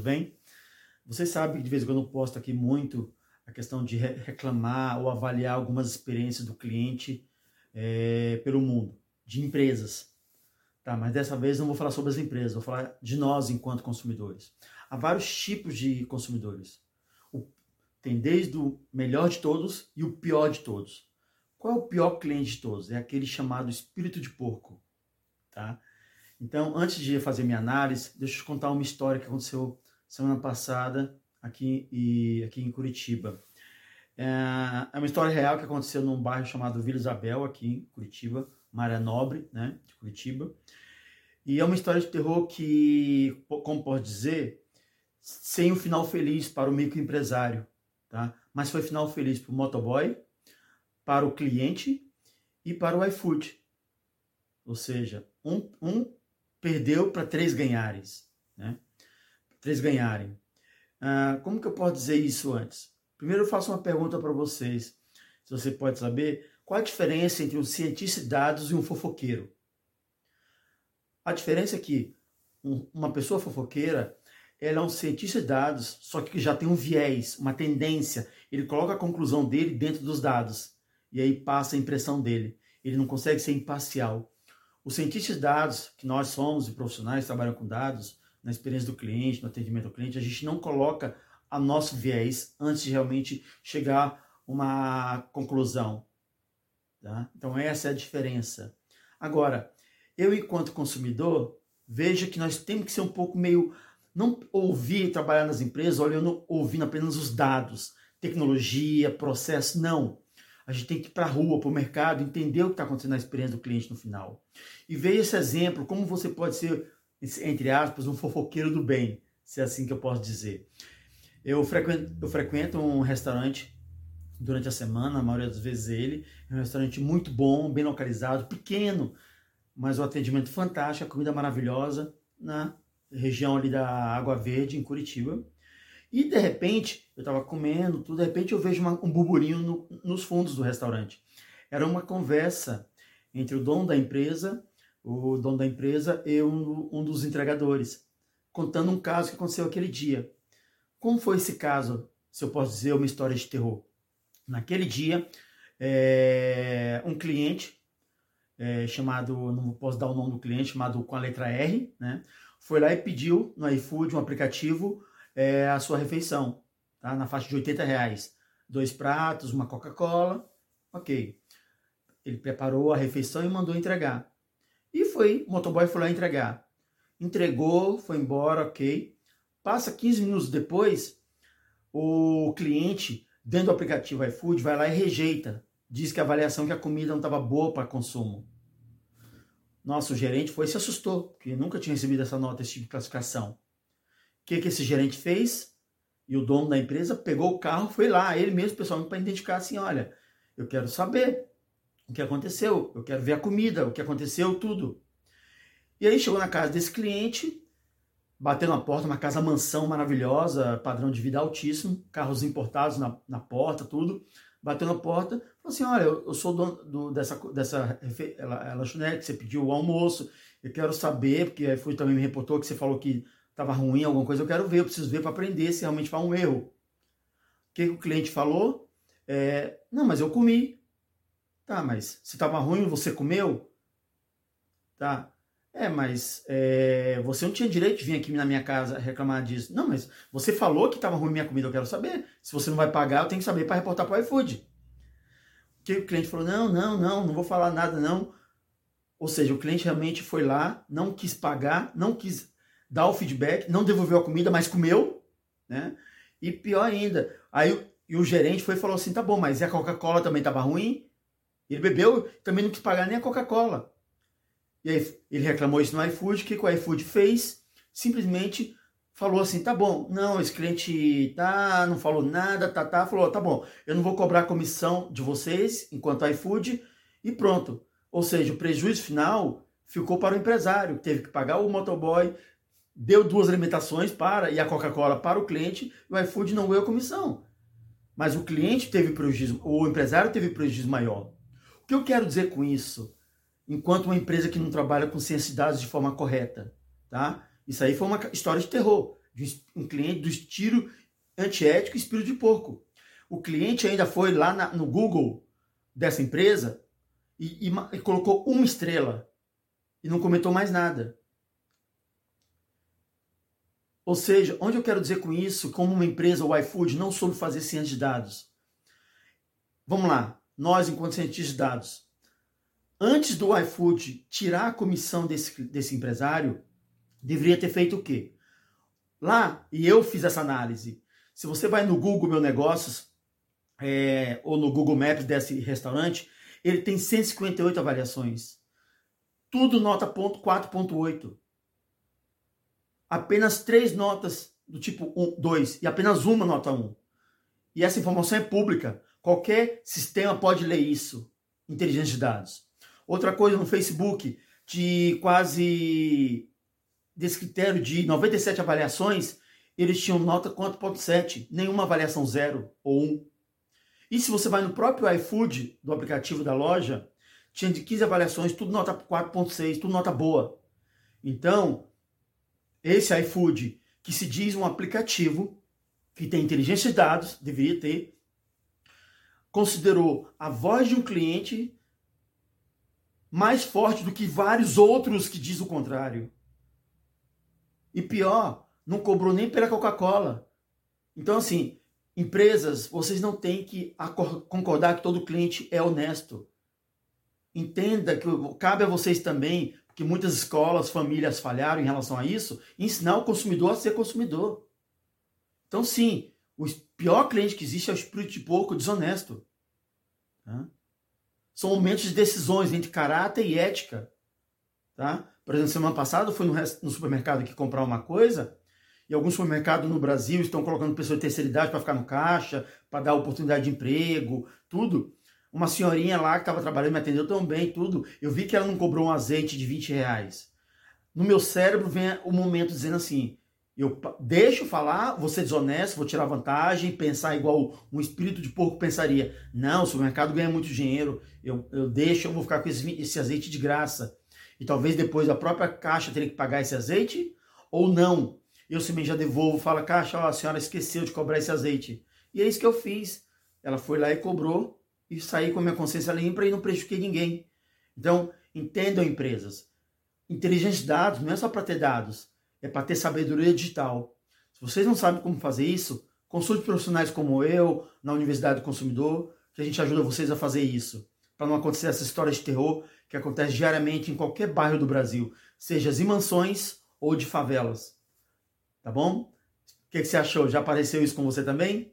bem? Você sabe que de vez em quando eu posto aqui muito a questão de reclamar ou avaliar algumas experiências do cliente é, pelo mundo, de empresas. Tá, mas dessa vez não vou falar sobre as empresas, vou falar de nós enquanto consumidores. Há vários tipos de consumidores. O, tem desde o melhor de todos e o pior de todos. Qual é o pior cliente de todos? É aquele chamado espírito de porco. Tá? Então, antes de fazer minha análise, deixa eu te contar uma história que aconteceu semana passada aqui, e, aqui em Curitiba. É, é uma história real que aconteceu num bairro chamado Vila Isabel, aqui em Curitiba, área nobre né, de Curitiba. E é uma história de terror que, como pode dizer, sem um final feliz para o microempresário, tá? mas foi final feliz para o motoboy, para o cliente e para o iFood. Ou seja, um, um perdeu para três ganharem. Né? Três ganharem. Ah, como que eu posso dizer isso antes? Primeiro eu faço uma pergunta para vocês. Se você pode saber, qual a diferença entre um cientista de dados e um fofoqueiro? A diferença é que um, uma pessoa fofoqueira, ela é um cientista de dados, só que já tem um viés, uma tendência. Ele coloca a conclusão dele dentro dos dados e aí passa a impressão dele. Ele não consegue ser imparcial. O cientista de dados, que nós somos e profissionais que trabalham com dados, na experiência do cliente, no atendimento ao cliente, a gente não coloca a nosso viés antes de realmente chegar a uma conclusão. Tá? Então essa é a diferença. Agora, eu enquanto consumidor, veja que nós temos que ser um pouco meio não ouvir trabalhar nas empresas olhando, ouvindo apenas os dados, tecnologia, processo, não. A gente tem que ir para a rua, para o mercado, entender o que está acontecendo na experiência do cliente no final. E ver esse exemplo, como você pode ser, entre aspas, um fofoqueiro do bem, se é assim que eu posso dizer. Eu frequento, eu frequento um restaurante durante a semana, a maioria das vezes ele. É um restaurante muito bom, bem localizado, pequeno, mas o atendimento fantástico, a comida maravilhosa na região ali da Água Verde, em Curitiba. E de repente, eu estava comendo, tudo, de repente eu vejo uma, um burburinho no, nos fundos do restaurante. Era uma conversa entre o dono da empresa, o dono da empresa e um, um dos entregadores, contando um caso que aconteceu aquele dia. Como foi esse caso, se eu posso dizer, uma história de terror? Naquele dia, é, um cliente é, chamado, não posso dar o nome do cliente, chamado com a letra R, né? Foi lá e pediu no iFood um aplicativo é, a sua refeição, tá? na faixa de 80 reais. Dois pratos, uma Coca-Cola, ok. Ele preparou a refeição e mandou entregar. Foi, o motoboy foi lá entregar. Entregou, foi embora, ok. Passa 15 minutos depois, o cliente, dentro do aplicativo iFood, vai lá e rejeita. Diz que a avaliação que a comida não estava boa para consumo. Nosso gerente foi e se assustou, porque nunca tinha recebido essa nota, esse tipo de classificação que, que esse gerente fez? E o dono da empresa pegou o carro, foi lá, ele mesmo, pessoalmente, para identificar assim: olha, eu quero saber o que aconteceu, eu quero ver a comida, o que aconteceu, tudo. E aí chegou na casa desse cliente, bateu na porta, uma casa mansão maravilhosa, padrão de vida altíssimo, carros importados na, na porta, tudo. Bateu na porta, falou assim: olha, eu, eu sou dono do, dessa, dessa lanchonete, você pediu o almoço, eu quero saber, porque aí foi também me reportou que você falou que estava ruim alguma coisa, eu quero ver, eu preciso ver para aprender se realmente foi um erro. O que, que o cliente falou? É, não, mas eu comi. Tá, mas se estava ruim, você comeu? Tá. É, mas é, você não tinha direito de vir aqui na minha casa reclamar disso. Não, mas você falou que estava ruim minha comida, eu quero saber. Se você não vai pagar, eu tenho que saber para reportar para o iFood. Que o cliente falou? Não, não, não, não vou falar nada, não. Ou seja, o cliente realmente foi lá, não quis pagar, não quis dar o feedback, não devolveu a comida, mas comeu, né? E pior ainda, aí e o gerente foi e falou assim: tá bom, mas a Coca-Cola também estava ruim? Ele bebeu, também não quis pagar nem a Coca-Cola. E aí ele reclamou isso no iFood. O que, que o iFood fez? Simplesmente falou assim: tá bom, não, esse cliente tá, não falou nada, tá, tá, falou: tá bom, eu não vou cobrar comissão de vocês enquanto iFood e pronto. Ou seja, o prejuízo final ficou para o empresário, teve que pagar o motoboy, deu duas alimentações para e a Coca-Cola para o cliente e o iFood não ganhou comissão. Mas o cliente teve prejuízo, o empresário teve prejuízo maior. O que eu quero dizer com isso? Enquanto uma empresa que não trabalha com ciência de dados de forma correta, tá? Isso aí foi uma história de terror, de um cliente do estilo antiético e espírito de porco. O cliente ainda foi lá na, no Google dessa empresa e, e, e colocou uma estrela e não comentou mais nada. Ou seja, onde eu quero dizer com isso, como uma empresa, o iFood, não soube fazer ciência de dados. Vamos lá, nós, enquanto cientistas de dados, antes do iFood tirar a comissão desse, desse empresário, deveria ter feito o quê? Lá, e eu fiz essa análise. Se você vai no Google Meu Negócios, é, ou no Google Maps desse restaurante, ele tem 158 avaliações. Tudo nota 4.8. Apenas três notas do tipo 1, 2 e apenas uma nota 1. E essa informação é pública. Qualquer sistema pode ler isso. Inteligência de dados. Outra coisa no Facebook, de quase desse critério de 97 avaliações, eles tinham nota 4.7, nenhuma avaliação 0 ou 1. E se você vai no próprio iFood, do aplicativo da loja, tinha de 15 avaliações, tudo nota 4.6, tudo nota boa. Então, esse iFood, que se diz um aplicativo que tem inteligência de dados, deveria ter, considerou a voz de um cliente mais forte do que vários outros que diz o contrário. E pior, não cobrou nem pela Coca-Cola. Então, assim, empresas, vocês não têm que concordar que todo cliente é honesto. Entenda que cabe a vocês também, porque muitas escolas, famílias falharam em relação a isso, ensinar o consumidor a ser consumidor. Então, sim, o pior cliente que existe é o espírito de porco desonesto. Tá? São momentos de decisões entre caráter e ética. Tá? Por exemplo, semana passada eu fui no, supermercado aqui comprar uma coisa e alguns supermercados no Brasil estão colocando pessoas de terceira idade para ficar no caixa, para dar oportunidade de emprego, tudo. Uma senhorinha lá que estava trabalhando me atendeu tão bem, tudo. Eu vi que ela não cobrou um azeite de 20 reais. No meu cérebro vem o momento dizendo assim: eu deixo falar, vou ser desonesto, vou tirar vantagem, pensar igual um espírito de porco pensaria. Não, o supermercado ganha muito dinheiro, eu, eu deixo, eu vou ficar com esse, esse azeite de graça. E talvez depois a própria caixa teria que pagar esse azeite, ou não. Eu também já devolvo, fala, caixa, ó, a senhora esqueceu de cobrar esse azeite. E é isso que eu fiz. Ela foi lá e cobrou, e saí com a minha consciência limpa e não prejudiquei ninguém. Então, entendam empresas. Inteligência de dados não é só para ter dados é para ter sabedoria digital. Se vocês não sabem como fazer isso, consulte profissionais como eu, na Universidade do Consumidor, que a gente ajuda vocês a fazer isso. Para não acontecer essa história de terror que acontece diariamente em qualquer bairro do Brasil, seja em mansões ou de favelas. Tá bom? O que, que você achou? Já apareceu isso com você também?